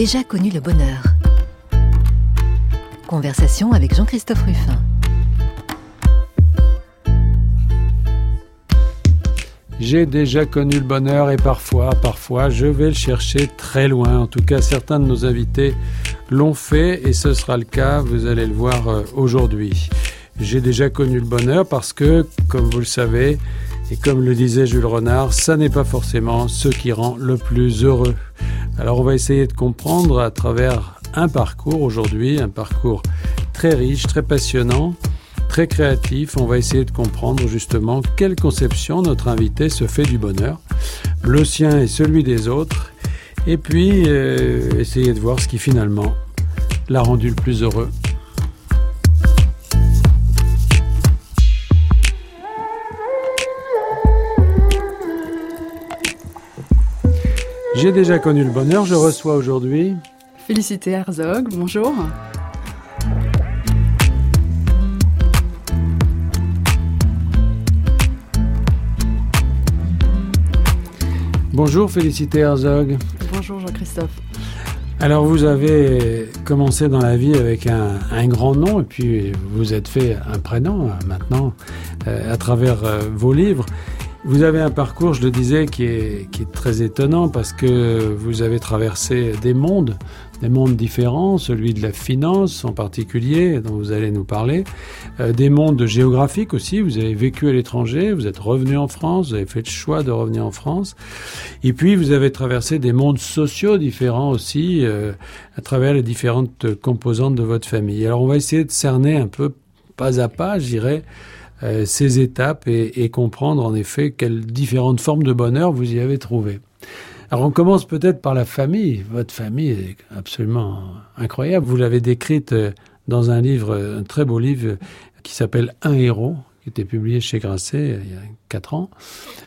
Déjà connu le bonheur. Conversation avec Jean-Christophe Ruffin. J'ai déjà connu le bonheur et parfois, parfois, je vais le chercher très loin. En tout cas, certains de nos invités l'ont fait et ce sera le cas, vous allez le voir euh, aujourd'hui. J'ai déjà connu le bonheur parce que, comme vous le savez, et comme le disait Jules Renard, ça n'est pas forcément ce qui rend le plus heureux. Alors on va essayer de comprendre à travers un parcours aujourd'hui, un parcours très riche, très passionnant, très créatif. On va essayer de comprendre justement quelle conception notre invité se fait du bonheur, le sien et celui des autres, et puis euh, essayer de voir ce qui finalement l'a rendu le plus heureux. J'ai déjà connu le bonheur, je reçois aujourd'hui Félicité Herzog, bonjour. Bonjour Félicité Herzog. Bonjour Jean-Christophe. Alors vous avez commencé dans la vie avec un, grand nom et puis vous êtes fait un prénom euh, maintenant euh, à travers euh, vos livres. Vous avez un parcours, je le disais, qui est, qui est très étonnant parce que vous avez traversé des mondes, des mondes différents, celui de la finance en particulier, dont vous allez nous parler, euh, des mondes géographiques aussi, vous avez vécu à l'étranger, vous êtes revenu en France, vous avez fait le choix de revenir en France, et puis vous avez traversé des mondes sociaux différents aussi, euh, à travers les différentes composantes de votre famille. Alors on va essayer de cerner un peu, pas à pas, je dirais, euh, ces étapes et, et, comprendre en effet quelles différentes formes de bonheur vous y avez trouvé. Alors on commence peut-être par la famille. Votre famille est absolument incroyable. Vous l'avez décrite euh, dans un livre, un très beau livre qui s'appelle Un héros, était publié chez Grasset euh, il y a quatre ans.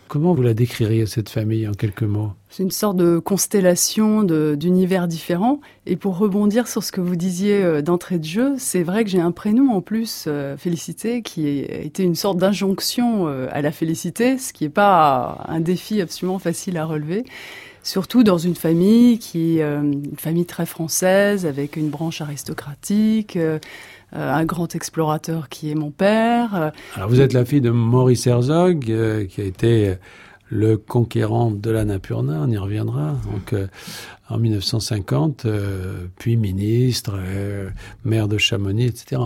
Comment vous la décririez, cette famille, en quelques mots? C'est une sorte de constellation d'univers différents. Et pour rebondir sur ce que vous disiez euh, d'entrée de jeu, c'est vrai que j'ai un prénom en plus, euh, Félicité, qui a été une sorte d'injonction à la félicité, ce qui n'est pas un défi absolument facile à relever surtout dans une famille qui une famille très française avec une branche aristocratique euh, un grand explorateur qui est mon père. Euh, Alors vous êtes la fille de Maurice Herzog, euh, qui a été le conquérant de la Napurna, on y reviendra. Donc en 1950, puis ministre, maire de Chamonix, etc.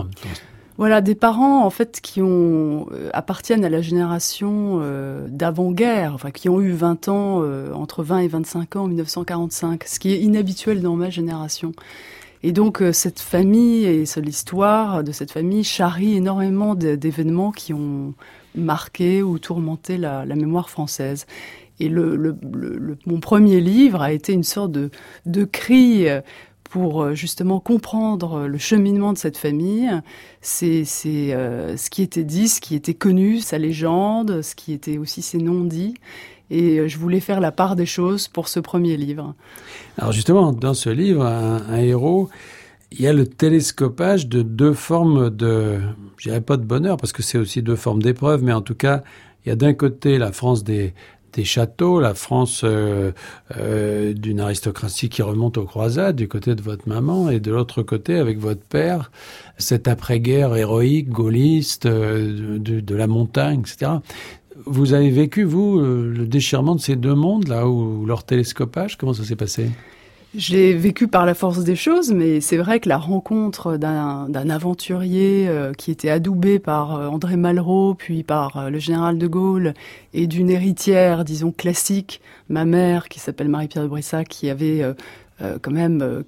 Voilà, des parents en fait qui ont appartiennent à la génération d'avant-guerre, enfin qui ont eu 20 ans entre 20 et 25 ans en 1945, ce qui est inhabituel dans ma génération. Et donc euh, cette famille et l'histoire de cette famille charrie énormément d'événements qui ont marqué ou tourmenté la, mémoire française. Et mon premier livre a été une sorte de, cri euh, pour euh, justement comprendre le cheminement de cette famille. C'est ce qui était dit, ce qui était connu, sa légende, ce qui était aussi ses non-dits. Et euh, je voulais faire la part des choses pour ce premier livre. Alors justement, dans ce livre, un, héros, il y a le télescopage de deux formes de, je dirais pas de bonheur, parce que c'est aussi deux formes d'épreuve, mais en tout cas, il y a d'un côté la France des, des châteaux, la France euh, euh, d'une aristocratie qui remonte aux croisades du côté de votre maman et de l'autre côté avec votre père, cette après-guerre héroïque, gaulliste, de, de, la montagne, etc vous avez vécu, vous, euh, le déchirement de ces deux mondes, là, ou leur télescopage Comment ça s'est passé? J'ai vécu par la force des choses, mais c'est vrai que la rencontre d'un aventurier euh, qui était adoubé par euh, André Malraux, puis par le général de Gaulle, et d'une héritière, disons, classique, ma mère, qui s'appelle Marie-Pierre de Brissac, qui avait quand même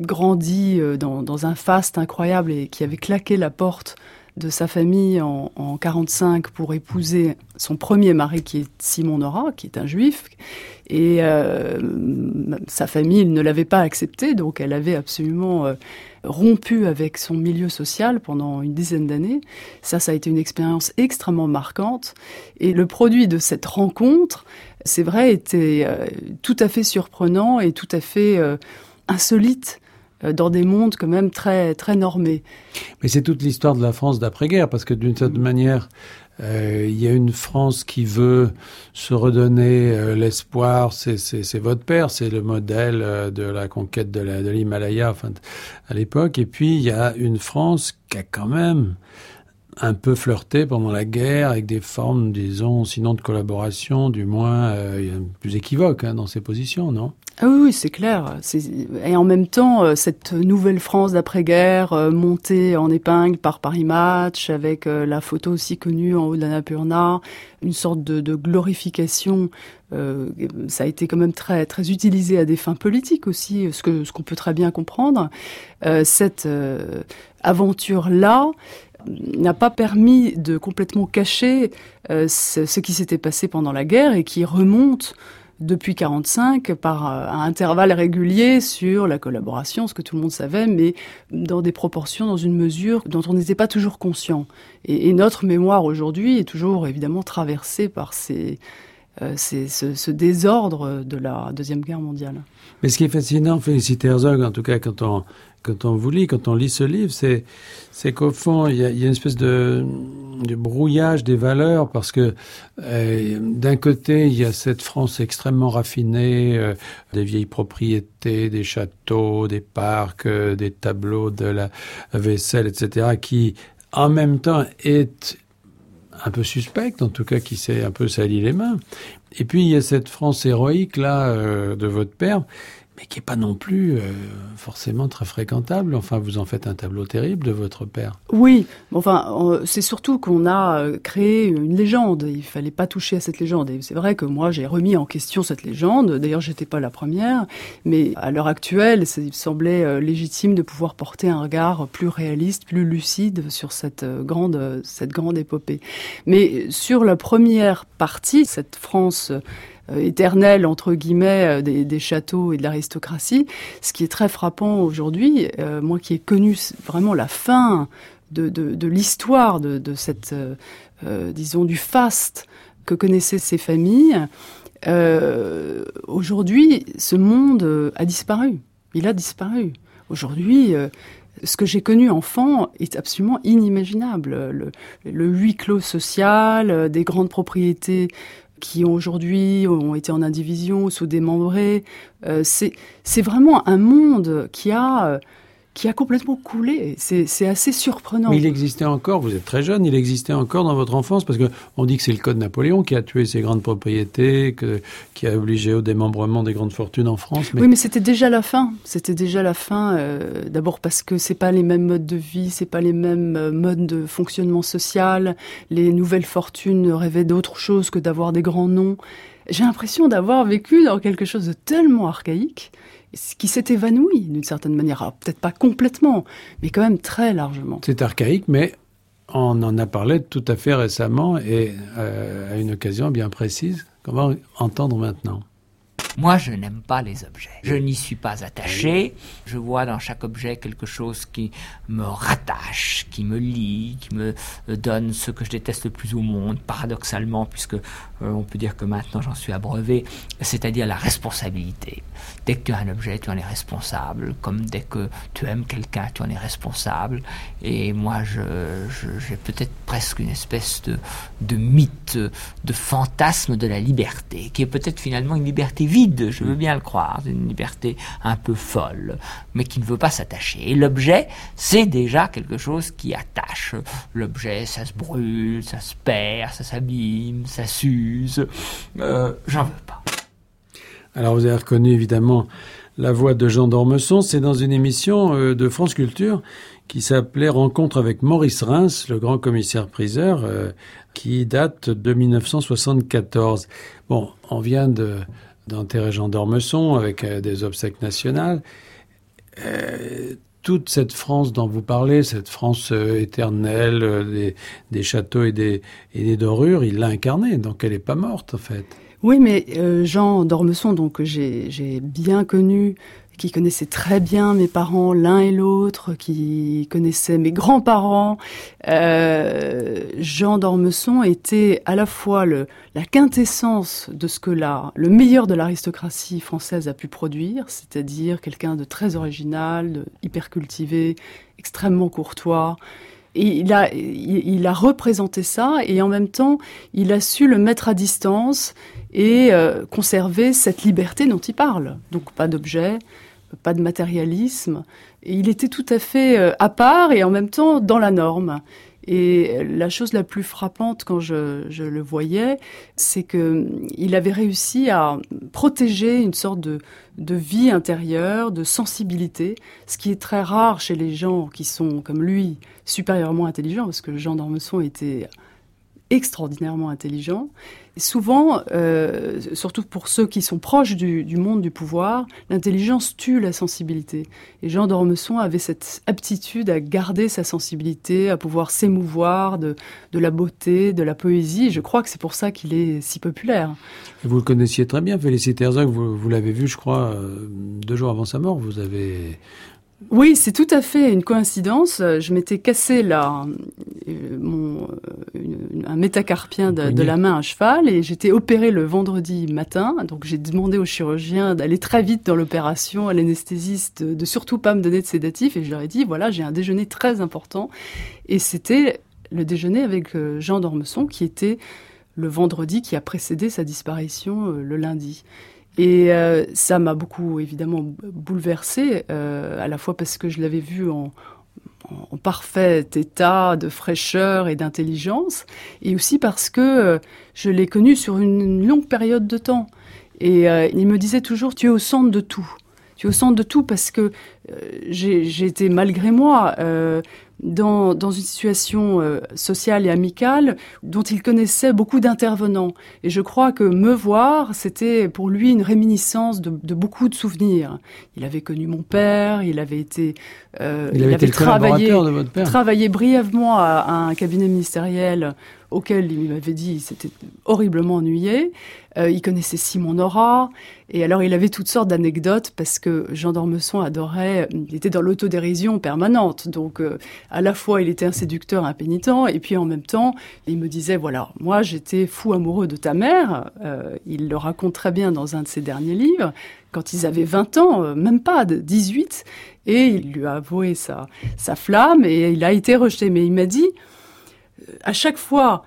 grandi dans, dans, un faste incroyable et qui avait claqué la porte de sa famille en, en 45 pour épouser son premier mari qui est Simon Nora, qui est un juif. Et euh, sa famille ne l'avait pas accepté, donc elle avait absolument euh, rompu avec son milieu social pendant une dizaine d'années. Ça, ça a été une expérience extrêmement marquante. Et le produit de cette rencontre, c'est vrai, était euh, tout à fait surprenant et tout à fait insolite dans des mondes quand même très très normés. Mais c'est toute l'histoire de la France d'après-guerre, parce que d'une certaine manière, Euh, il y a une France qui veut se redonner euh, l'espoir. C'est votre père, c'est le modèle euh, de la conquête de l'Himalaya à l'époque. Et puis il y a une France qui a quand même un peu flirté pendant la guerre avec des formes, disons, sinon de collaboration, du moins plus équivoques hein, dans ses positions, non? Ah oui, oui c'est clair. Et en même temps, euh, cette nouvelle France d'après-guerre, euh, montée en épingle par Paris Match, avec euh, la photo aussi connue en haut de l'Annapurna, une sorte de, glorification, euh, ça a été quand même très très utilisé à des fins politiques aussi, ce ce qu'on peut très bien comprendre. Euh, cette aventure-là n'a pas permis de complètement cacher ce, ce, qui s'était passé pendant la guerre et qui remonte depuis 45 par euh, un intervalle régulier sur la collaboration, ce que tout le monde savait, mais dans des proportions, dans une mesure dont on n'était pas toujours conscient. Et, notre mémoire aujourd'hui est toujours évidemment traversée par euh, ce, ce, désordre de la Deuxième Guerre mondiale. Mais ce qui est fascinant, Félicité Herzog, en tout cas quand on, quand on vous lit, quand on lit ce livre, c'est, c'est qu'au fond, il y a, une espèce de, brouillage des valeurs parce que euh, d'un côté, il y a cette France extrêmement raffinée, euh, des vieilles propriétés, des châteaux, des parcs, euh, des tableaux de la vaisselle, etc., qui en même temps est un peu suspecte, en tout cas qui s'est un peu sali les mains. Et puis il y a cette France héroïque là de votre père mais qui est pas non plus euh, forcément très fréquentable. Enfin, vous en faites un tableau terrible de votre père. Oui, enfin, c'est surtout qu'on a euh, créé une légende. Il fallait pas toucher à cette légende. Et c'est vrai que moi, j'ai remis en question cette légende. D'ailleurs, j'étais pas la première, mais à l'heure actuelle, il semblait euh, légitime de pouvoir porter un regard plus réaliste, plus lucide sur cette grande, cette grande épopée. Mais sur la première partie, cette France euh, éternel entre guillemets euh, des, châteaux et de l'aristocratie. Ce qui est très frappant aujourd'hui, euh, moi qui ai connu vraiment la fin de, de, l'histoire de, de, cette, disons, du faste que connaissaient ces familles, aujourd'hui, ce monde a disparu. Il a disparu. Aujourd'hui, ce que j'ai connu enfant est absolument inimaginable. Le, le huis clos social, des grandes propriétés qui aujourd'hui ont été en indivision, sous démembrés. Euh, c'est vraiment un monde qui a euh, qui a complètement coulé. C'est assez surprenant. Mais il existait encore, vous êtes très jeune, il existait encore dans votre enfance, parce qu'on dit que c'est le code Napoléon qui a tué ces grandes propriétés, que, qui a obligé au démembrement des grandes fortunes en France. Mais... Oui, mais c'était déjà la fin. C'était déjà la fin. Euh, D'abord parce que c'est pas les mêmes modes de vie, c'est pas les mêmes euh, modes de fonctionnement social. Les nouvelles fortunes rêvaient d'autre chose que d'avoir des grands noms. J'ai l'impression d'avoir vécu dans quelque chose de tellement archaïque qui s'est évanoui d'une certaine manière. Peut-être pas complètement, mais quand même très largement. C'est archaïque, mais on en a parlé tout à fait récemment et euh, à une occasion bien précise. Comment entendre maintenant? Moi, je n'aime pas les objets. Je n'y suis pas attaché. Je vois dans chaque objet quelque chose qui me rattache, qui me lie, qui me donne ce que je déteste le plus au monde, paradoxalement, puisque euh, on peut dire que maintenant j'en suis abreuvé, c'est-à-dire la responsabilité. Dès que tu as un objet, tu en es responsable, comme dès que tu aimes quelqu'un, tu en es responsable. Et moi, je, j'ai peut-être presque une espèce de, de mythe, de fantasme de la liberté, qui est peut-être finalement une liberté vide je veux bien le croire, une liberté un peu folle, mais qui ne veut pas s'attacher. Et l'objet, c'est déjà quelque chose qui attache. L'objet, ça se brûle, ça se perd, ça s'abîme, ça s'use. Euh, J'en veux pas. Alors vous avez reconnu évidemment la voix de Jean d'Ormesson, c'est dans une émission euh, de France Culture qui s'appelait Rencontre avec Maurice Reims, le grand commissaire-priseur, euh, qui date de 1974. Bon, on vient de d'enterrer Jean d'Ormesson avec euh, des obsèques nationales. Euh, toute cette France dont vous parlez, cette France euh, éternelle des, châteaux et des, et des dorures, il l'a incarnée, donc elle n'est pas morte en fait. Oui, mais Jean d'Ormesson, donc j'ai bien connu qui connaissait très bien mes parents l'un et l'autre, qui connaissait mes grands-parents. Euh, Jean d'Ormesson était à la fois la quintessence de ce que là, le meilleur de l'aristocratie française a pu produire, c'est-à-dire quelqu'un de très original, de hyper cultivé, extrêmement courtois, il a, il, a représenté ça et en même temps, il a su le mettre à distance et euh, conserver cette liberté dont il parle. Donc pas d'objet, pas de matérialisme. Il était tout à fait euh, à part et en même temps dans la norme. Et la chose la plus frappante quand je, le voyais, c'est que il avait réussi à protéger une sorte de, de vie intérieure, de sensibilité, ce qui est très rare chez les gens qui sont comme lui supérieurement intelligents, parce que Jean d'Ormesson était extraordinairement intelligent. Souvent, euh, surtout pour ceux qui sont proches du, monde du pouvoir, l'intelligence tue la sensibilité. Et Jean d'Ormesson avait cette aptitude à garder sa sensibilité, à pouvoir s'émouvoir de, la beauté, de la poésie. je crois que c'est pour ça qu'il est si populaire. Vous le connaissiez très bien, Félicité Herzog. Vous, vous l'avez vu, je crois, euh, deux jours avant sa mort. Vous avez oui, c'est tout à fait une coïncidence. Je m'étais cassé là, euh, mon, euh, un métacarpien de, de, la main à cheval et j'étais opéré le vendredi matin. Donc j'ai demandé au chirurgien d'aller très vite dans l'opération, à l'anesthésiste de, de surtout pas me donner de sédatif et je leur ai dit voilà j'ai un déjeuner très important et c'était le déjeuner avec euh, Jean d'Ormesson qui était le vendredi qui a précédé sa disparition le lundi. Et euh, ça m'a beaucoup évidemment bouleversée, euh, à la fois parce que je l'avais vu en, parfait état de fraîcheur et d'intelligence, et aussi parce que euh, je l'ai connu sur une, longue période de temps. Et il me disait toujours, tu es au centre de tout. Tu es au centre de tout parce que euh, j'ai été malgré moi dans, dans une situation euh, sociale et amicale dont il connaissait beaucoup d'intervenants. Et je crois que me voir, c'était pour lui une réminiscence de, de, beaucoup de souvenirs. Il avait connu mon père, il avait été, euh, il avait, il avait travaillé, de votre père. travaillé brièvement à, à un cabinet ministériel auquel il m'avait dit il s'était horriblement ennuyé. Euh, il connaissait Simon Nora. Et alors, il avait toutes sortes d'anecdotes parce que Jean d'Ormesson adorait, il était dans l'autodérision permanente. Donc, euh, à la fois, il était un séducteur impénitent et puis en même temps, il me disait, voilà, moi, j'étais fou amoureux de ta mère. Euh, il le raconte très bien dans un de ses derniers livres quand ils avaient 20 ans, même pas, de 18, et il lui a avoué sa flamme et il a été rejeté. Mais il m'a dit, à chaque fois,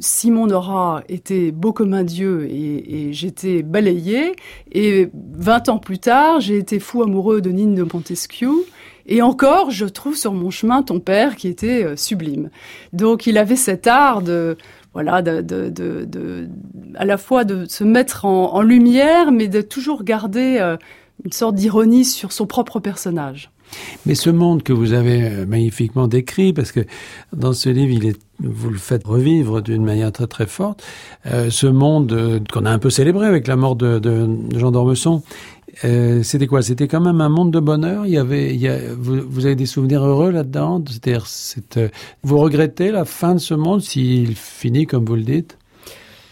Simon Nora était beau comme un dieu et, j'étais balayé. Et 20 ans plus tard, j'ai été fou amoureux de Nine de Montesquieu. Et encore, je trouve sur mon chemin ton père qui était euh, sublime. Donc il avait cet art de, voilà, de, de, à la fois de se mettre en, en, lumière, mais de toujours garder euh, une sorte d'ironie sur son propre personnage. Mais ce monde que vous avez euh, magnifiquement décrit, parce que dans ce livre, vous le faites revivre d'une manière très très forte, euh, ce monde euh, qu'on a un peu célébré avec la mort de, Jean d'Ormesson, c'était quoi? C'était quand même un monde de bonheur? Il y avait, il y a, vous, avez des souvenirs heureux là-dedans? Vous regrettez la fin de ce monde s'il finit comme vous le dites?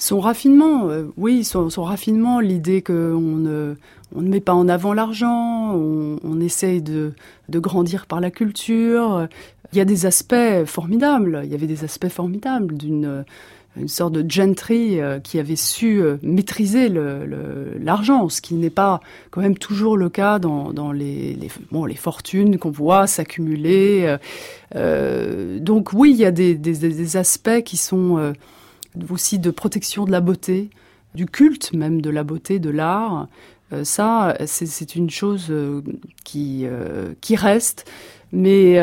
Son raffinement, euh, oui, son, raffinement, l'idée qu'on ne, on ne met pas en avant l'argent, on, essaye de, grandir par la culture. Il y a des aspects formidables. Il y avait des aspects formidables d'une une sorte de gentry euh, qui avait su euh, maîtriser l'argent, ce qui n'est pas quand même toujours le cas dans, les, les, fortunes qu'on voit s'accumuler. Donc oui, il y a des, aspects qui sont aussi de protection de la beauté, du culte même de la beauté, de l'art. Euh, ça, c'est une chose qui, qui reste. Mais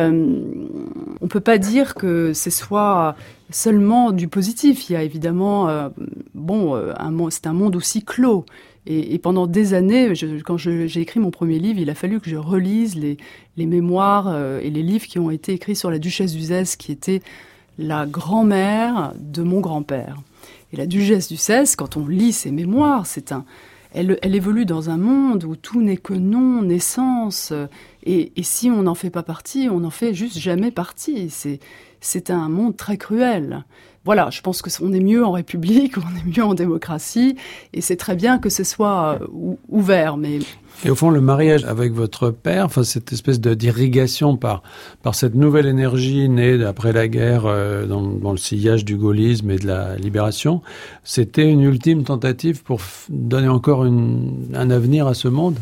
on peut pas dire que ce soit seulement du positif. Il y a évidemment, euh, bon, euh, c'est un monde aussi clos. Et, pendant des années, quand j'ai écrit mon premier livre, il a fallu que je relise les, les mémoires euh, et les livres qui ont été écrits sur la duchesse d'Uzès, qui était la grand-mère de mon grand-père. Et la duchesse d'Uzès, quand on lit ses mémoires, c'est un, elle, évolue dans un monde où tout n'est que nom, naissance, et, et si on n'en fait pas partie, on n'en fait juste jamais partie. C'est c'est un monde très cruel. Voilà, je pense que on est mieux en République, on est mieux en démocratie, et c'est très bien que ce soit euh, ouvert. Mais et au fond, le mariage avec votre père, cette espèce d'irrigation par par cette nouvelle énergie née après la guerre euh, dans, le sillage du gaullisme et de la libération, c'était une ultime tentative pour donner encore un avenir à ce monde?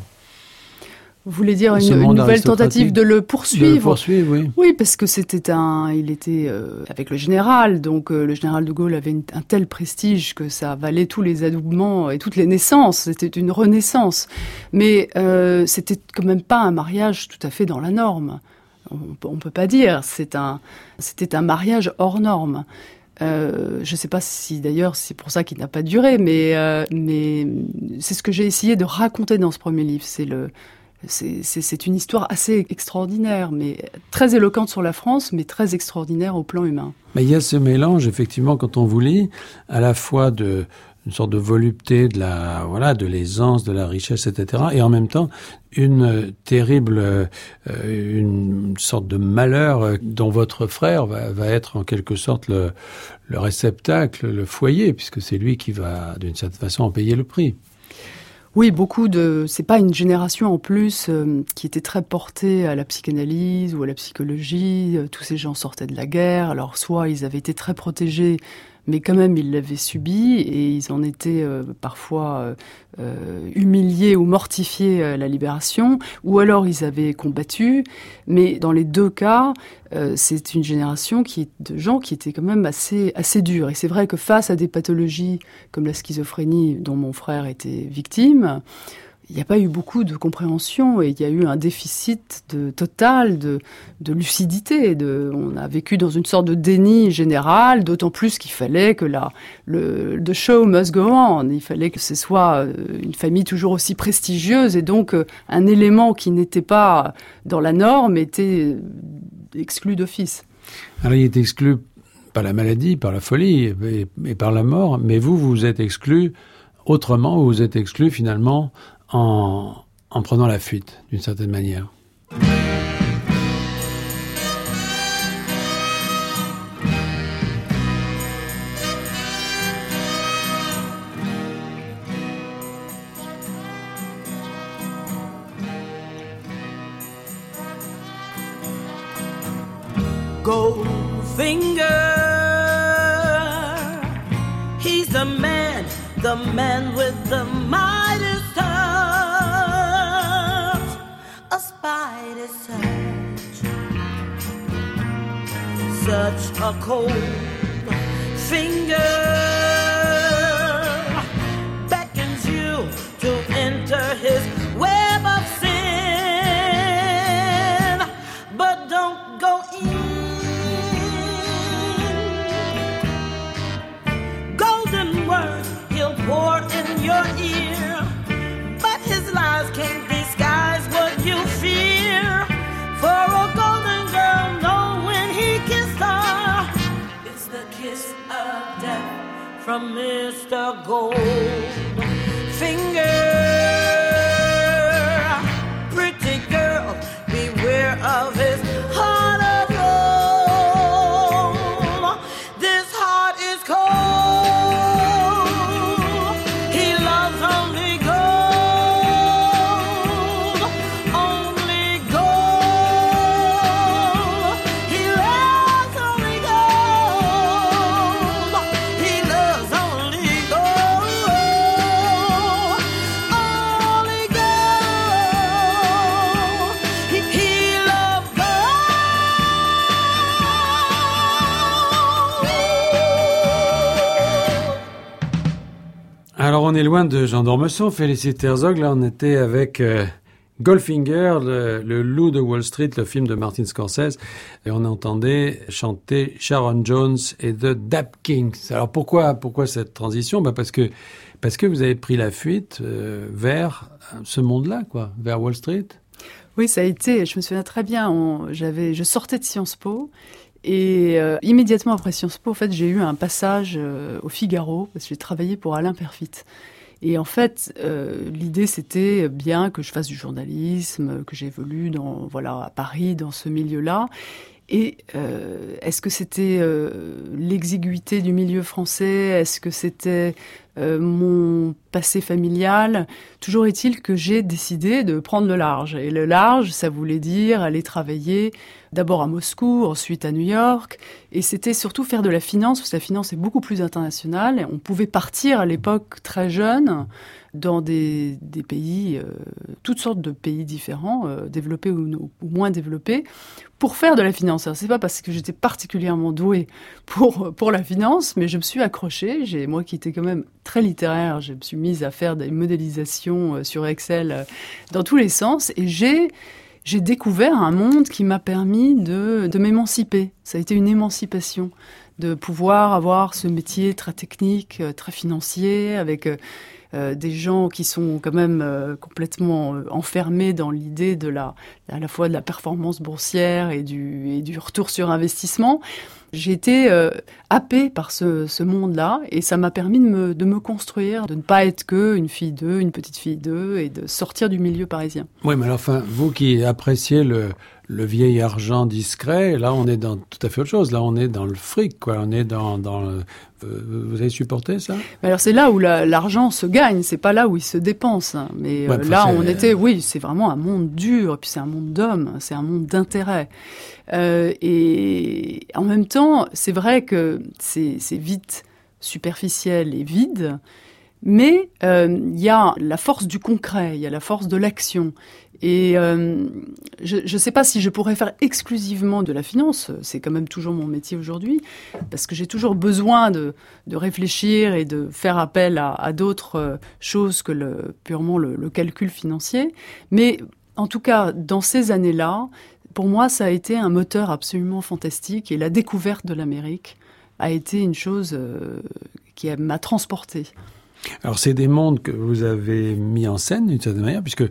Vous voulez dire une, une nouvelle tentative de le poursuivre De le poursuivre, oui. Oui, parce que c'était un, il était euh, avec le général, donc euh, le général de Gaulle avait une- un tel prestige que ça valait tous les adoubements et toutes les naissances. C'était une renaissance, mais euh, c'était quand même pas un mariage tout à fait dans la norme. On, on peut pas dire. C'est un, c'était un mariage hors norme. Euh, je ne sais pas si d'ailleurs c'est pour ça qu'il n'a pas duré, mais, euh, mais c'est ce que j'ai essayé de raconter dans ce premier livre. C'est le, c'est- une histoire assez extraordinaire, mais très éloquente sur la France, mais très extraordinaire au plan humain. Mais il y a ce mélange, effectivement, quand on vous lit, à la fois de une sorte de volupté, de la voilà, de l'aisance, de la richesse, etc., et en même temps une euh, terrible, euh, une sorte de malheur euh, dont votre frère va, va être en quelque sorte le, le réceptacle, le foyer, puisque c'est lui qui va, d'une certaine façon, en payer le prix. Oui, beaucoup de. C'est pas une génération en plus euh, qui était très portée à la psychanalyse ou à la psychologie. Euh, Tous ces gens sortaient de la guerre, alors soit ils avaient été très protégés, mais quand même ils l'avaient subi et ils en étaient euh, parfois euh, euh, humiliés ou mortifiés à la libération, ou alors ils avaient combattu. Mais dans les deux cas, c'est une génération qui de gens qui étaient quand même assez assez durs. Et c'est vrai que face à des pathologies comme la schizophrénie dont mon frère était victime, il n'y a pas eu beaucoup de compréhension et il y a eu un déficit total de, lucidité. On a vécu dans une sorte de déni général, d'autant plus qu'il fallait que la, le show must go on. Il fallait que ce soit euh, une famille toujours aussi prestigieuse et donc euh, un élément qui n'était pas dans la norme était euh, exclu d'office. Alors il est exclu par la maladie, par la folie et, et par la mort, mais vous, vous êtes exclu autrement, vous êtes exclu finalement en, en prenant la fuite, d'une certaine manière. The man with the cold from Mr. Goldfinger. On est loin de Jean d'Ormesson, Félicité Herzog, là on était avec euh, Goldfinger, le, loup de Wall Street, le film de Martin Scorsese, et on entendait chanter Sharon Jones et The Dap Kings. Alors pourquoi, pourquoi cette transition? Bah parce que parce que vous avez pris la fuite euh, vers ce monde-là, quoi, vers Wall Street. Oui, ça a été, je me souviens très bien, j'avais, je sortais de Sciences Po et euh, immédiatement après Sciences Po, en fait, j'ai eu un passage euh, au Figaro parce que j'ai travaillé pour Alain Perfit. Et en fait, euh, l'idée c'était bien que je fasse du journalisme, que j'évolue voilà à Paris dans ce milieu-là. Et est-ce que c'était l'exiguïté du milieu français? Est-ce que c'était euh, mon passé familial. Toujours est-il que j'ai décidé de prendre le large. Et le large, ça voulait dire aller travailler d'abord à Moscou, ensuite à New York. Et c'était surtout faire de la finance, parce que la finance est beaucoup plus internationale. Et on pouvait partir à l'époque très jeune dans des, pays, euh, toutes sortes de pays différents, euh, développés ou, ou, moins développés, pour faire de la finance. Alors c'est pas parce que j'étais particulièrement douée pour pour la finance, mais je me suis accrochée. J'ai moi qui étais quand même très littéraire, je me suis mise à faire des modélisations euh, sur Excel euh, dans tous les sens, et j'ai j'ai découvert un monde qui m'a permis de, m'émanciper. Ça a été une émancipation de pouvoir avoir ce métier très technique, euh, très financier, avec des gens qui sont quand même complètement enfermés dans l'idée de la, à la fois de la performance boursière et du, et du retour sur investissement. J'ai été euh, happée par ce, ce monde-là et ça m'a permis de me, de me construire, de ne pas être que une fille d'eux, une petite fille d'eux et de sortir du milieu parisien. Oui, mais enfin, vous qui appréciez le, le vieil argent discret, là, on est dans tout à fait autre chose. Là, on est dans le fric, quoi. On est dans, dans le... Vous avez supporté ça? Alors c'est là où l'argent se gagne, c'est pas là où il se dépense. Hein. Mais Ouais, euh, là, on était, oui, c'est vraiment un monde dur, et puis c'est un monde d'hommes, c'est un monde d'intérêt. Euh, et en même temps, c'est vrai que c'est vite superficiel et vide, mais euh, il y a la force du concret, il y a la force de l'action. Et euh, je ne sais pas si je pourrais faire exclusivement de la finance, c'est quand même toujours mon métier aujourd'hui, parce que j'ai toujours besoin de, de réfléchir et de faire appel à, d'autres euh, choses que purement le, le calcul financier. Mais en tout cas, dans ces années-là, pour moi, ça a été un moteur absolument fantastique et la découverte de l'Amérique a été une chose euh, qui m'a transportée. Alors, c'est des mondes que vous avez mis en scène d'une certaine manière, puisque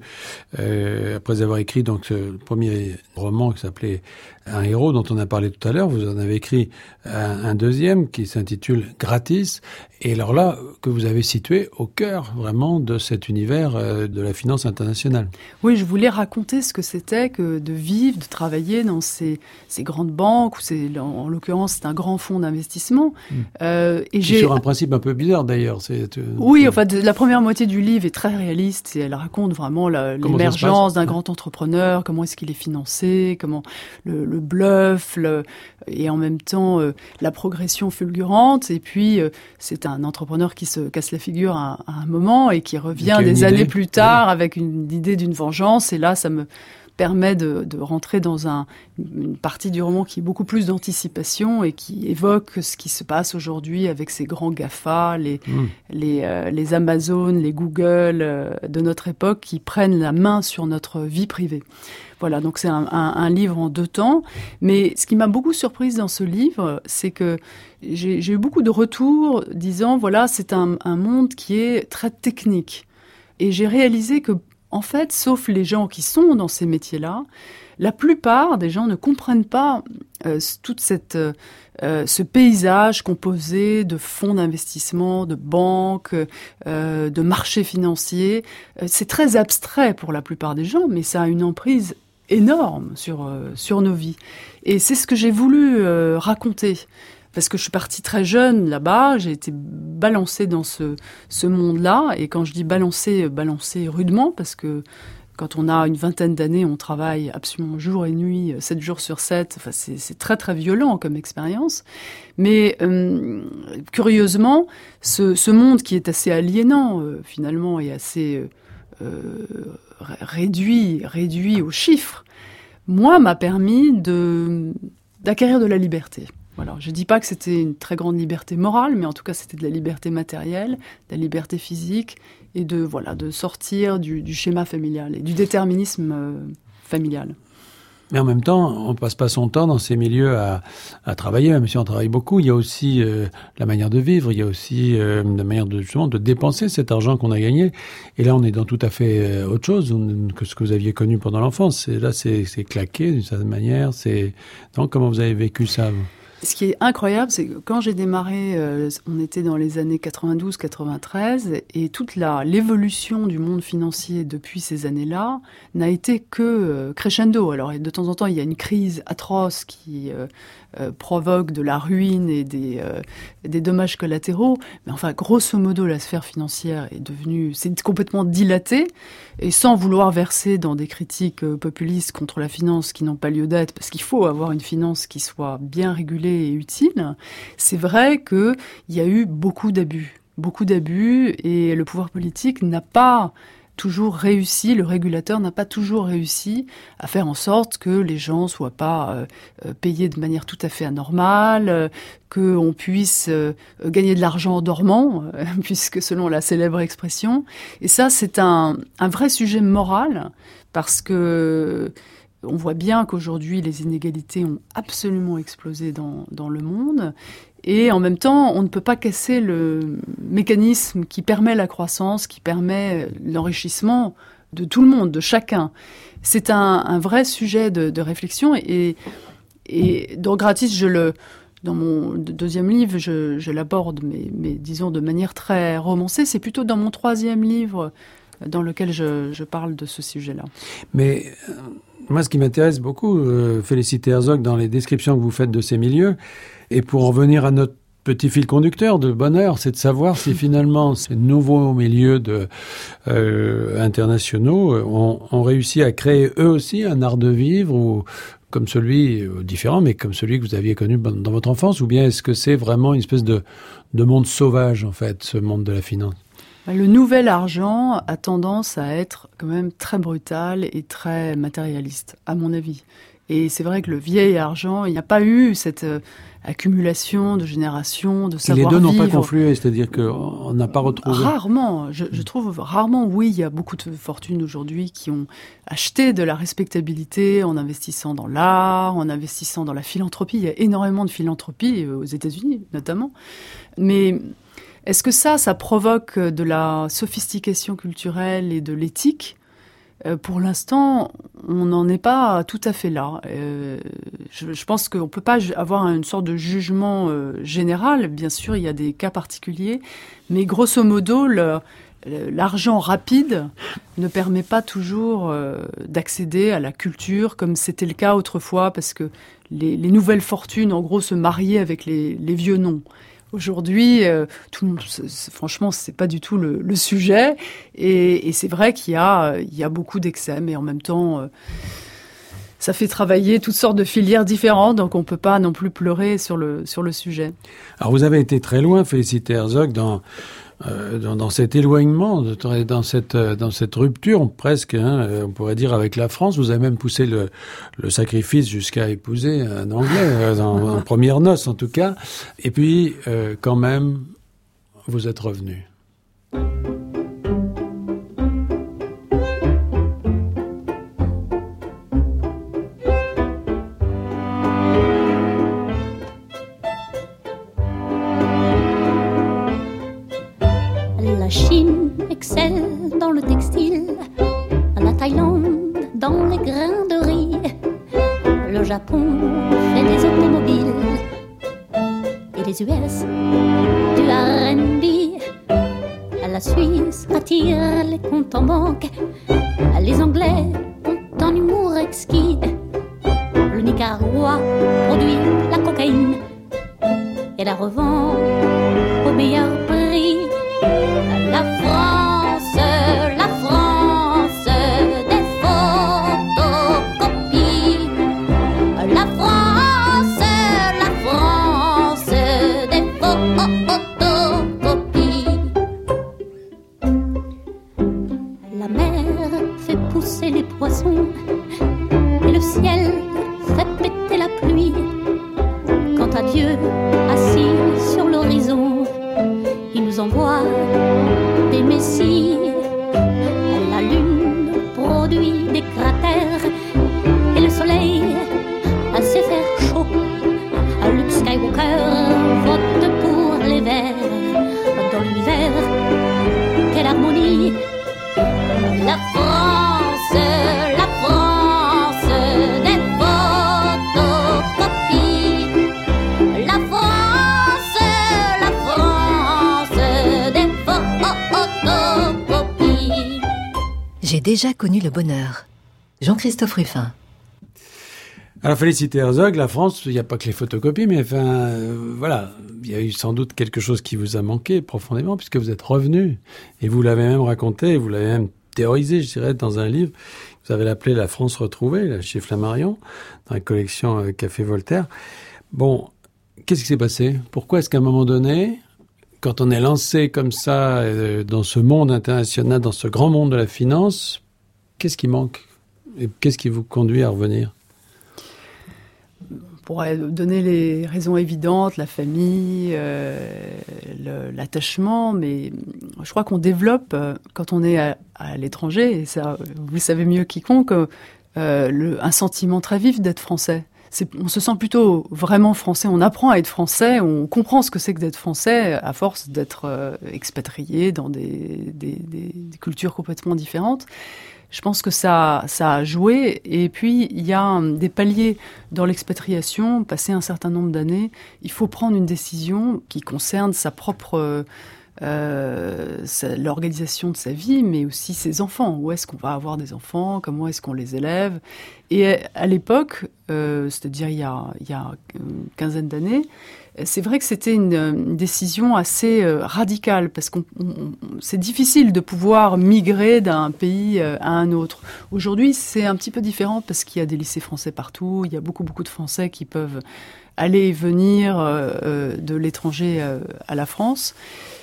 euh, après avoir écrit donc ce premier roman qui s'appelait Un héros, dont on a parlé tout à l'heure, vous en avez écrit un, un deuxième qui s'intitule Gratis, et alors là, que vous avez situé au cœur vraiment de cet univers euh, de la finance internationale. Oui, je voulais raconter ce que c'était que de vivre, de travailler dans ces, ces grandes banques, ou c'est, en, en l'occurrence, c'est un grand fonds d'investissement. Euh, et j'ai sur un principe un peu bizarre d'ailleurs. C'est euh, Oui, enfin, de- la première moitié du livre est très réaliste et elle raconte vraiment la- l'émergence d'un grand entrepreneur, comment est-ce qu'il est financé, comment le, le bluff, le- et en même temps euh, la progression fulgurante. Et puis, euh, c'est un entrepreneur qui se casse la figure à, à un moment et qui revient des années plus tard avec une idée d'une vengeance. Et là, ça me permet de, de rentrer dans un, une partie du roman qui est beaucoup plus d'anticipation et qui évoque ce qui se passe aujourd'hui avec ces grands GAFA, les, Mm. les, euh, les Amazon, les Google de notre époque qui prennent la main sur notre vie privée. Voilà, donc c'est un, un- livre en deux temps. Mais ce qui m'a beaucoup surprise dans ce livre, c'est que j'ai eu beaucoup de retours disant, voilà, c'est un, monde qui est très technique. Et j'ai réalisé que, en fait, sauf les gens qui sont dans ces métiers-là, la plupart des gens ne comprennent pas euh, cette, euh, euh, ce paysage composé de fonds d'investissement, de banques, de marchés financiers. C'est très abstrait pour la plupart des gens, mais ça a une emprise énorme sur, euh, sur nos vies. Et c'est ce que j'ai voulu euh, raconter. Parce que je suis partie très jeune là-bas, j'ai été balancée dans ce, ce monde-là. Et quand je dis balancée, balancée rudement, parce que quand on a une vingtaine d'années, on travaille absolument jour et nuit, 7 jours sur 7. Enfin, c'est très très violent comme expérience. Mais euh, curieusement, ce, ce monde qui est assez aliénant euh, finalement et assez euh, euh, réduit, réduit aux chiffres, moi m'a permis d'acquérir de la liberté. Voilà, je dis pas que c'était une très grande liberté morale, mais en tout cas c'était de la liberté matérielle, de la liberté physique et de voilà de sortir du, du schéma familial et du déterminisme euh, familial. Mais en même temps, on passe pas son temps dans ces milieux à, à travailler, même si on travaille beaucoup. Il y a aussi euh, la manière de vivre, il y a aussi euh, la manière de justement de dépenser cet argent qu'on a gagné. Et là, on est dans tout à fait euh, autre chose que ce que vous aviez connu pendant l'enfance. Là, c'est claqué d'une certaine manière. C'est donc comment vous avez vécu ça vous? Ce qui est incroyable, c'est que quand j'ai démarré, euh, on était dans les années 92-93, et toute l'évolution du monde financier depuis ces années-là n'a été que euh, crescendo. Alors de temps en temps, il y a une crise atroce qui euh, provoque de la ruine et des, euh, des dommages collatéraux, mais enfin, grosso modo, la sphère financière est devenue, c'est complètement dilatée, et sans vouloir verser dans des critiques euh, populistes contre la finance qui n'ont pas lieu d'être, parce qu'il faut avoir une finance qui soit bien régulée et utile, c'est vrai qu'il y a eu beaucoup d'abus beaucoup d'abus et le pouvoir politique n'a pas toujours réussi, le régulateur n'a pas toujours réussi à faire en sorte que les gens soient pas euh, euh, payés de manière tout à fait anormale, euh, qu'on puisse gagner de l'argent en dormant, puisque selon la célèbre expression. Et ça, c'est un vrai sujet moral, parce que on voit bien qu'aujourd'hui, les inégalités ont absolument explosé dans, dans le monde. Et en même temps, on ne peut pas casser le mécanisme qui permet la croissance, qui permet l'enrichissement de tout le monde, de chacun. C'est un, vrai sujet de, réflexion. Et, et dans Gratis, je le, dans mon deuxième livre, je, l'aborde, mais, mais disons de manière très romancée. C'est plutôt dans mon troisième livre dans lequel je, je parle de ce sujet-là. Mais moi, ce qui m'intéresse beaucoup, euh, Félicité Herzog, dans les descriptions que vous faites de ces milieux, et pour en revenir à notre petit fil conducteur de bonheur, c'est de savoir si finalement ces nouveaux milieux euh, internationaux euh, ont, réussi à créer eux aussi un art de vivre ou comme celui euh, différent, mais comme celui que vous aviez connu dans votre enfance, ou bien est-ce que c'est vraiment une espèce de monde sauvage en fait, ce monde de la finance? Le nouvel argent a tendance à être quand même très brutal et très matérialiste, à mon avis. Et c'est vrai que le vieil argent, il n'y a pas eu cette euh, accumulation de générations, de Et les deux n'ont pas conflué, c'est-à-dire qu'on n'a pas retrouvé. Rarement, je, je trouve rarement, oui, il y a beaucoup de fortunes aujourd'hui qui ont acheté de la respectabilité en investissant dans l'art, en investissant dans la philanthropie. Il y a énormément de philanthropie euh, aux États-Unis, notamment. Mais est-ce que ça, ça provoque de la sophistication culturelle et de l'éthique? Euh, Pour l'instant, on n'en est pas tout à fait là. Euh, je, pense qu'on peut pas avoir une sorte de jugement euh, général. Bien sûr, il y a des cas particuliers, mais grosso modo, l'argent rapide ne permet pas toujours euh, d'accéder à la culture comme c'était le cas autrefois, parce que les, les nouvelles fortunes, en gros, se mariaient avec les vieux noms. Aujourd'hui, euh, tout le franchement, c'est pas du tout le, sujet, et, c'est vrai qu'il y a, beaucoup d'excès, mais en même temps, euh, ça fait travailler toutes sortes de filières différentes, donc on peut pas non plus pleurer sur le sur le sujet. Alors vous avez été très loin, Félicité Herzog, dans, euh, dans, dans cet éloignement, dans cette, euh, dans cette rupture presque, hein, euh, on pourrait dire, avec la France. Vous avez même poussé le, le sacrifice jusqu'à épouser un Anglais, en, en première noce en tout cas. Et puis, euh, quand même, vous êtes revenu. La Chine excelle dans le textile, la Thaïlande dans les grains de riz, le Japon fait des automobiles et les US du R&B. La Suisse attire les comptes en banque, les Anglais ont un humour exquis, le Nicaragua produit la cocaïne et la revend au meilleur déjà connu le bonheur. Jean-Christophe Ruffin. Alors Félicité Herzog, la France, il n'y a pas que les photocopies, mais enfin, euh, voilà, il y a eu sans doute quelque chose qui vous a manqué profondément, puisque vous êtes revenu, et vous l'avez même raconté, vous l'avez même théorisé, je dirais, dans un livre. Vous avez l'appelé La France retrouvée, là, chez Flammarion, dans la collection euh, Café Voltaire. Bon, qu'est-ce qui s'est passé? Pourquoi est-ce qu'à un moment donné, quand on est lancé comme ça euh, dans ce monde international, dans ce grand monde de la finance, qu'est-ce qui manque Et qu'est-ce qui vous conduit à revenir? Pourrait donner les raisons évidentes, la famille, euh, l'attachement, mais je crois qu'on développe, euh, quand on est à, l'étranger, et ça, vous le savez mieux quiconque, un sentiment très vif d'être français. On se sent plutôt vraiment français, on apprend à être français, on comprend ce que c'est que d'être français à force d'être euh, expatrié dans des, cultures complètement différentes. Je pense que ça, ça a joué. Et puis, il y a hum, des paliers dans l'expatriation. Passé un certain nombre d'années, il faut prendre une décision qui concerne sa propre, sa- l'organisation de sa vie, mais aussi ses enfants. Où est-ce qu'on va avoir des enfants? Comment est-ce qu'on les élève? Et à l'époque, euh, c'est-à-dire il y a, a une quinzaine d'années, c'est vrai que c'était une, décision assez euh, radicale parce on- c'est difficile de pouvoir migrer d'un pays euh, à un autre. Aujourd'hui, c'est un petit peu différent parce qu'il y a des lycées français partout, il y a beaucoup beaucoup de Français qui peuvent aller et venir euh, euh, de l'étranger euh, à la France.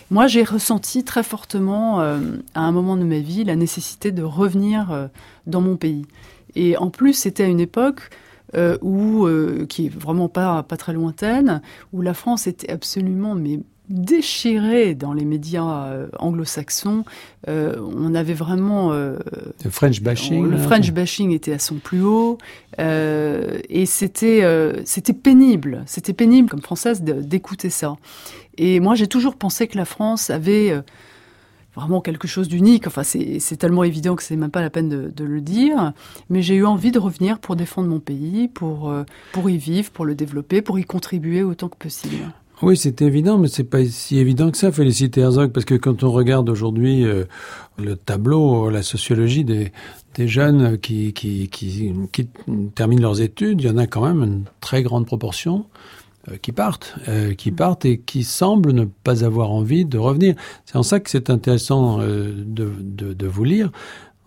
Moi, j'ai ressenti très fortement euh, à un moment de ma vie la nécessité de revenir euh, dans mon pays. Et en plus, c'était à une époque euh, où, qui est vraiment pas, pas très lointaine, où la France était absolument mais déchirée dans les médias euh, anglo-saxons. Euh, on avait vraiment euh, Le French bashing le French bashing était à son plus haut et c'était c'était pénible. C'était pénible comme française d'écouter ça. Et moi, j'ai toujours pensé que la France avait euh, vraiment quelque chose d'unique. Enfin, c'est tellement évident que c'est même pas la peine de, le dire. Mais j'ai eu envie de revenir pour défendre mon pays, pour euh, pour y vivre, pour le développer, pour y contribuer autant que possible. Oui, c'est évident, mais c'est pas si évident que ça, Félicité Herzog, parce que quand on regarde aujourd'hui euh, le tableau, la sociologie des, des jeunes qui, qui, qui, qui terminent leurs études, il y en a quand même une très grande proportion qui partent, euh, qui partent et qui semblent ne pas avoir envie de revenir. C'est en ça que c'est intéressant euh, de, de, de vous lire,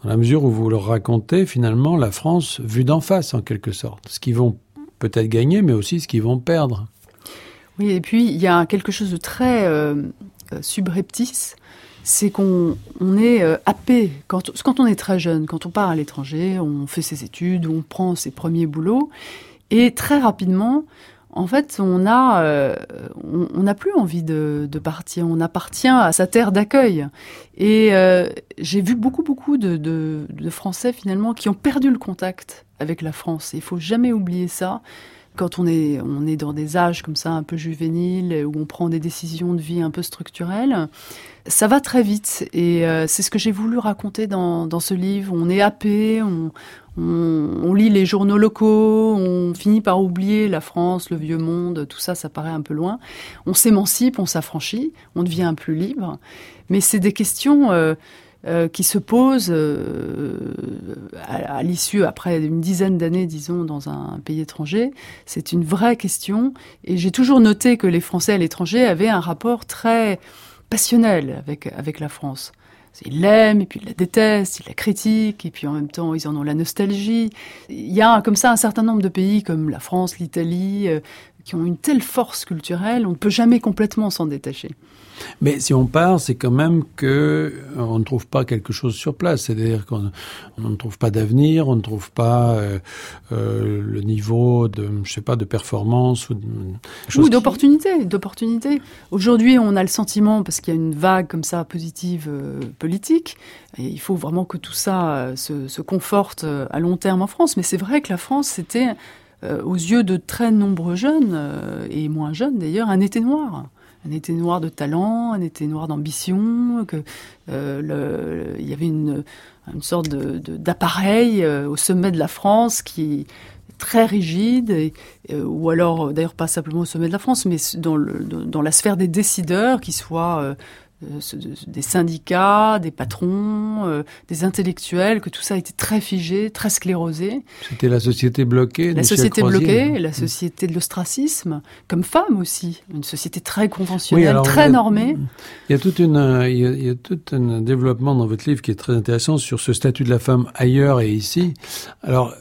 dans la mesure où vous leur racontez finalement la France vue d'en face, en quelque sorte. Ce qu'ils vont peut-être gagner, mais aussi ce qu'ils vont perdre. Oui, et puis il y a quelque chose de très euh, euh, subreptice, c'est qu'on on est euh, happé quand, quand on est très jeune, quand on part à l'étranger, on fait ses études, on prend ses premiers boulots, et très rapidement, en fait, on a, euh, on n'a plus envie de, de partir. On appartient à sa terre d'accueil. Et euh, j'ai vu beaucoup, beaucoup de, de, de Français finalement qui ont perdu le contact avec la France. Il faut jamais oublier ça quand on est, on est dans des âges comme ça un peu juvéniles, où on prend des décisions de vie un peu structurelles, ça va très vite. Et euh, c'est ce que j'ai voulu raconter dans, dans ce livre. On est happé, on, on, on lit les journaux locaux, on finit par oublier la France, le vieux monde, tout ça, ça paraît un peu loin. On s'émancipe, on s'affranchit, on devient plus libre. Mais c'est des questions... Euh, euh, qui se posent euh, à, à l'issue, après une dizaine d'années, disons, dans un pays étranger. C'est une vraie question. Et j'ai toujours noté que les Français à l'étranger avaient un rapport très passionnel avec, avec la France. Ils l'aiment, et puis ils la détestent, ils la critiquent, et puis en même temps, ils en ont la nostalgie. Il y a comme ça un certain nombre de pays comme la France, l'Italie, euh, qui ont une telle force culturelle, on ne peut jamais complètement s'en détacher. Mais si on part, c'est quand même que on ne trouve pas quelque chose sur place. C'est-à-dire qu'on on ne trouve pas d'avenir, on ne trouve pas euh, euh, le niveau de, je sais pas, de performance ou d'opportunité, d'opportunité. Aujourd'hui, on a le sentiment, parce qu'il y a une vague comme ça positive euh, politique, et il faut vraiment que tout ça euh, se, se, conforte euh, à long terme en France. Mais c'est vrai que la France, c'était, euh, aux yeux de très nombreux jeunes, euh, et moins jeunes d'ailleurs, un été noir. Un été noir de talent, un été noir d'ambition, que euh, il y avait une, sorte d'appareil au sommet de la France qui très rigide, ou alors d'ailleurs pas simplement au sommet de la France, mais dans, la sphère des décideurs qui de- des syndicats, des patrons, euh, des intellectuels, que tout ça était très figé, très sclérosé. C'était la société bloquée. La société bloquée, la société de l'ostracisme, comme femme aussi, une société très conventionnelle, alors, très normée. Il y a toute une, euh, il y a, il y a tout un développement dans votre livre qui est très intéressant sur ce statut de la femme ailleurs et ici. Alors,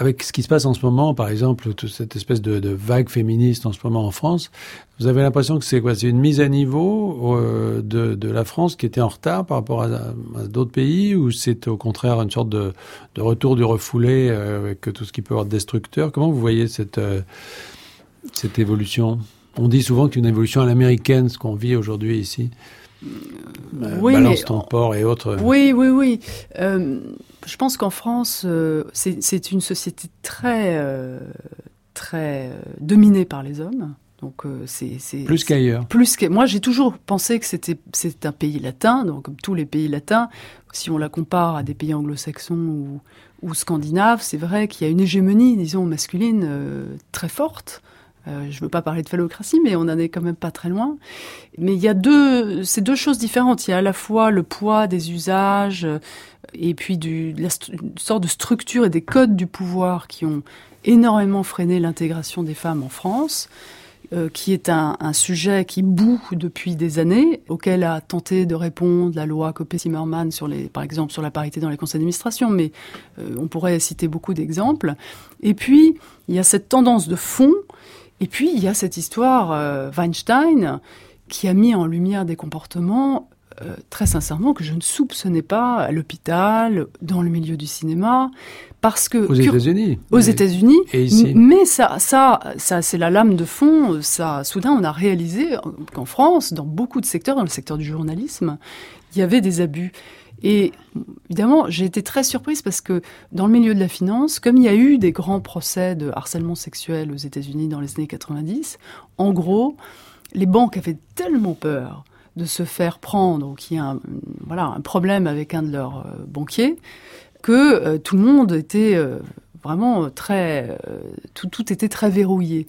avec ce qui se passe en ce moment, par exemple, toute cette espèce de, vague féministe en ce moment en France, vous avez l'impression que c'est quoi? C'est une mise à niveau euh, de, la France qui était en retard par rapport à, d'autres pays, ou c'est au contraire une sorte de, retour du refoulé euh, avec tout ce qui peut avoir de destructeur? Comment vous voyez cette, euh, évolution? On dit souvent qu'une évolution à l'américaine, ce qu'on vit aujourd'hui ici. Euh, oui, balance mais- ton port et autres. Oui, oui, oui. Euh, je pense qu'en France, euh, c'est une société très, euh, très dominée par les hommes. Donc c'est Plus qu'ailleurs. plus que moi j'ai toujours pensé que c'était c'est un pays latin donc comme tous les pays latins si on la compare à des pays anglo-saxons ou, ou scandinaves c'est vrai qu'il y a une hégémonie disons masculine très forte euh, je veux pas parler de phallocratie mais on en est quand même pas très loin mais il y a deux c'est deux choses différentes il y a à la fois le poids des usages euh, et puis du, la une sorte de structure et des codes du pouvoir qui ont énormément freiné l'intégration des femmes en France euh, qui est un, sujet qui boue depuis des années, auquel a tenté de répondre la loi Copé-Zimmermann par exemple sur la parité dans les conseils d'administration, mais on pourrait citer beaucoup d'exemples. Et puis il y a cette tendance de fond, et puis il y a cette histoire euh, Weinstein qui a mis en lumière des comportements euh, très sincèrement que je ne soupçonnais pas à l'hôpital, dans le milieu du cinéma, parce que Aux États-Unis. aux États-Unis. Et ici. Mais ça, ça, ça, c'est la lame de fond. Ça, soudain, on a réalisé qu'en France, dans beaucoup de secteurs, dans le secteur du journalisme, il y avait des abus. Et évidemment, j'ai été très surprise parce que dans le milieu de la finance, comme il y a eu des grands procès de harcèlement sexuel aux États-Unis dans les années 90, en gros, les banques avaient tellement peur de se faire prendre ou qu'il y ait un, voilà, un problème avec un de leurs euh, banquiers que euh, tout le monde était euh, vraiment très tout, tout était très verrouillé.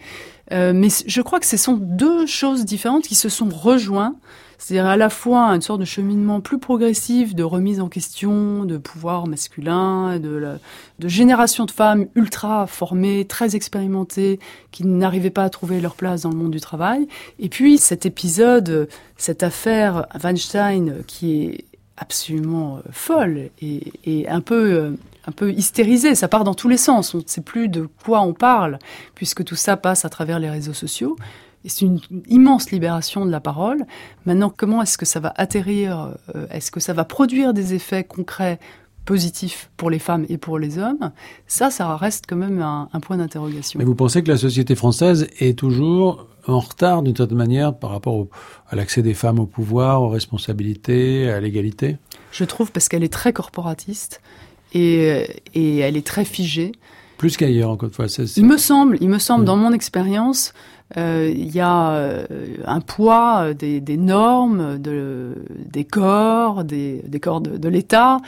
Mais je crois que ce sont deux choses différentes qui se sont rejoints. C'est-à-dire à la fois une sorte de cheminement plus progressif de remise en question de pouvoir masculin, de, de génération de femmes ultra formées, très expérimentées, qui n'arrivaient pas à trouver leur place dans le monde du travail. Et puis cet épisode, cette affaire Weinstein qui est absolument euh, folle et, un peu euh, un peu hystérisée. Ça part dans tous les sens. On ne sait plus de quoi on parle puisque tout ça passe à travers les réseaux sociaux. Et c'est une immense libération de la parole. Maintenant, comment est-ce que ça va atterrir euh, Est-ce que ça va produire des effets concrets positifs pour les femmes et pour les hommes? Ça, ça reste quand même un, un point d'interrogation. Mais vous pensez que la société française est toujours en retard d'une certaine manière par rapport au- à l'accès des femmes au pouvoir, aux responsabilités, à l'égalité? Je trouve parce qu'elle est très corporatiste et, et elle est très figée. Plus qu'ailleurs, encore une fois. Il me semble, il me semble, Mm. dans mon expérience, il y a euh, un poids euh, des, normes, de, des corps, des, des corps de, l'État,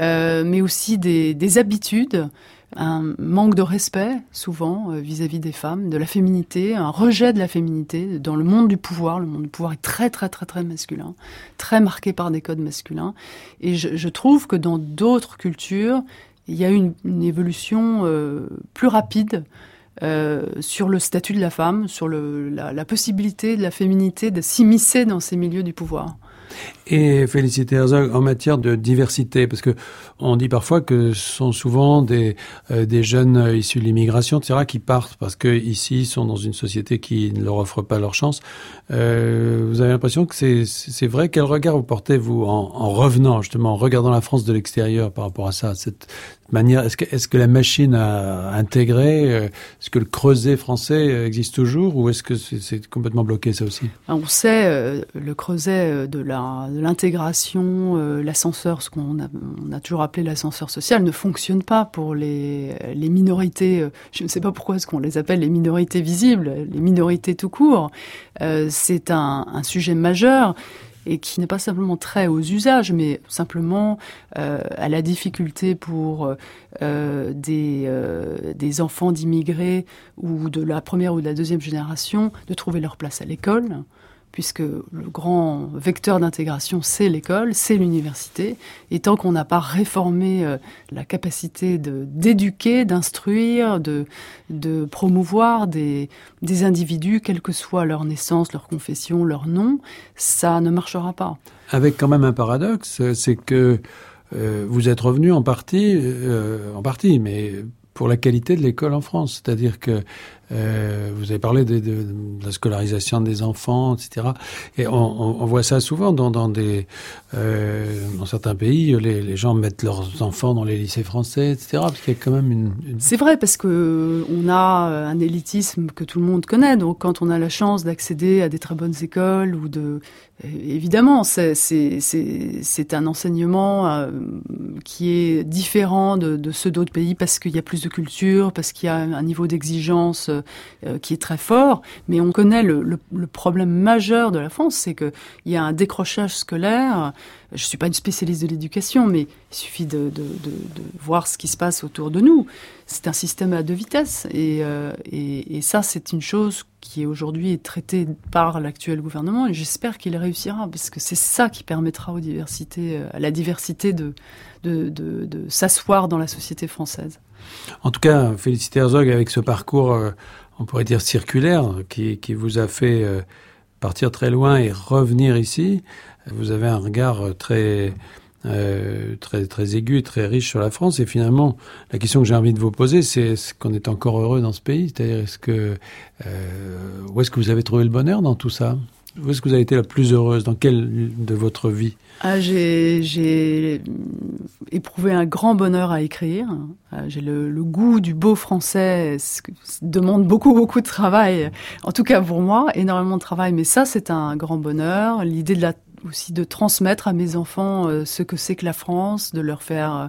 euh, mais aussi des, des habitudes, un manque de respect souvent euh, vis-à-vis des femmes, de la féminité, un rejet de la féminité dans le monde du pouvoir. Le monde du pouvoir est très très très très masculin, très marqué par des codes masculins, et je, trouve que dans d'autres cultures, il y a une, une évolution euh, plus rapide euh, sur le statut de la femme, sur la, la possibilité de la féminité de s'immiscer dans ces milieux du pouvoir. Et Félicité Herzog, en matière de diversité, parce que on dit parfois que ce sont souvent des, euh, des jeunes euh, issus de l'immigration, etc., qui partent parce que ici ils sont dans une société qui ne leur offre pas leur chance. Euh, vous avez l'impression que c'est vrai? Quel regard vous portez vous en, en revenant justement, en regardant la France de l'extérieur par rapport à ça Cette manière, est-ce que la machine a intégré Est-ce que le creuset français existe toujours ou est-ce que c'est complètement bloqué ça aussi? On sait le creuset de la- l'intégration, euh, l'ascenseur, ce qu'on a, toujours appelé l'ascenseur social, ne fonctionne pas pour les, minorités. euh, Je ne sais pas pourquoi est-ce qu'on les appelle les minorités visibles, les minorités tout court. Euh, c'est un, sujet majeur et qui n'est pas simplement trait aux usages, mais simplement à la difficulté pour des enfants d'immigrés ou de la première ou de la deuxième génération de trouver leur place à l'école puisque le grand vecteur d'intégration, c'est l'école, c'est l'université. Et tant qu'on n'a pas réformé euh, la capacité d'éduquer, d'instruire, de, de promouvoir des, des individus, quelle que soit leur naissance, leur confession, leur nom, ça ne marchera pas. Avec quand même un paradoxe, c'est que euh, vous êtes revenu en partie, euh, en partie, mais pour la qualité de l'école en France. C'est-à-dire que euh, vous avez parlé de, la scolarisation des enfants, etc. Et on, voit ça souvent dans, euh, certains pays, les, gens mettent leurs enfants dans les lycées français, etc. Parce qu'il y quand même une. C'est vrai parce que on a un élitisme que tout le monde connaît. Donc quand on a la chance d'accéder à des très bonnes écoles ou de évidemment, c'est un enseignement euh, qui est différent de ceux d'autres pays parce qu'il y a plus de culture, parce qu'il y a un niveau d'exigence euh, qui est très fort. Mais on connaît le, problème majeur de la France, c'est qu'il y a un décrochage scolaire. Je suis pas une spécialiste de l'éducation, mais il suffit de, voir ce qui se passe autour de nous. C'est un système à deux vitesses, et, euh, ça, c'est une chose qui aujourd'hui est traitée par l'actuel gouvernement, et j'espère qu'il réussira, parce que c'est ça qui permettra diversités, à la diversité de s'asseoir dans la société française. En tout cas, féliciter Herzog avec ce parcours, euh, on pourrait dire circulaire, qui, qui vous a fait euh, partir très loin et revenir ici. Vous avez un regard très, euh, très, très aigu et très riche sur la France. Et finalement, la question que j'ai envie de vous poser, c'est est-ce qu'on est encore heureux dans ce pays? C'est-à-dire, où est-ce que vous avez trouvé le bonheur dans tout ça? Où est-ce que vous avez été la plus heureuse? Dans quelle de votre vie? Ah, J'ai éprouvé un grand bonheur à écrire. Ah, j'ai le, goût du beau français, qui demande beaucoup, beaucoup de travail. En tout cas pour moi, énormément de travail. Mais ça, c'est un grand bonheur. L'idée aussi de transmettre à mes enfants euh, ce que c'est que la France, de leur faire euh,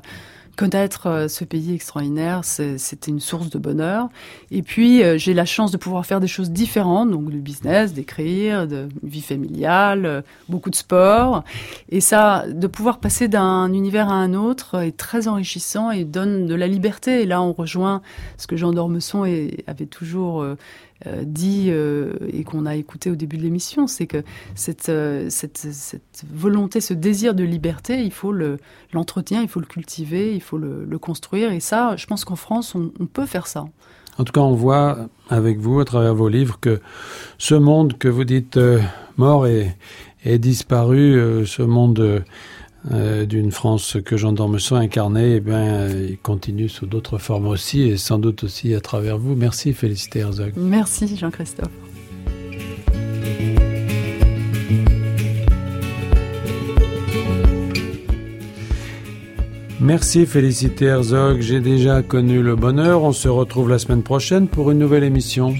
connaître euh, ce pays extraordinaire, c'était une source de bonheur. Et puis, euh, j'ai la chance de pouvoir faire des choses différentes, donc du business, d'écrire, de vie familiale, euh, beaucoup de sport. Et ça, de pouvoir passer d'un univers à un autre est très enrichissant et donne de la liberté. Et là, on rejoint ce que Jean d'Ormesson avait toujours dit euh, et qu'on a écouté au début de l'émission, c'est que cette, euh, cette, volonté, ce désir de liberté, il faut l'entretenir, le, il faut le cultiver, il faut le, construire. Et ça, je pense qu'en France, on, peut faire ça. En tout cas, on voit avec vous, à travers vos livres, que ce monde que vous dites euh, mort est, disparu, euh, ce monde euh, d'une France que Jean d'Ormesson incarnait, eh bien, il continue sous d'autres formes aussi, et sans doute aussi à travers vous. Merci, Félicité Herzog. Merci, Jean-Christophe. Merci Félicité Herzog, j'ai déjà connu le bonheur. On se retrouve la semaine prochaine pour une nouvelle émission.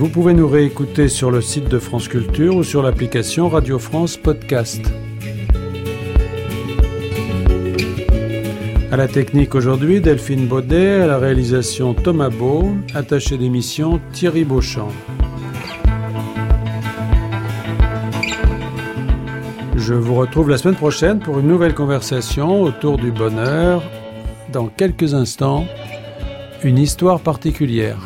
Vous pouvez nous réécouter sur le site de France Culture ou sur l'application Radio France Podcast. À la technique aujourd'hui, Delphine Baudet, à la réalisation Thomas Beau, attaché d'émission Thierry Beauchamp. Je vous retrouve la semaine prochaine pour une nouvelle conversation autour du bonheur. Dans quelques instants, une histoire particulière.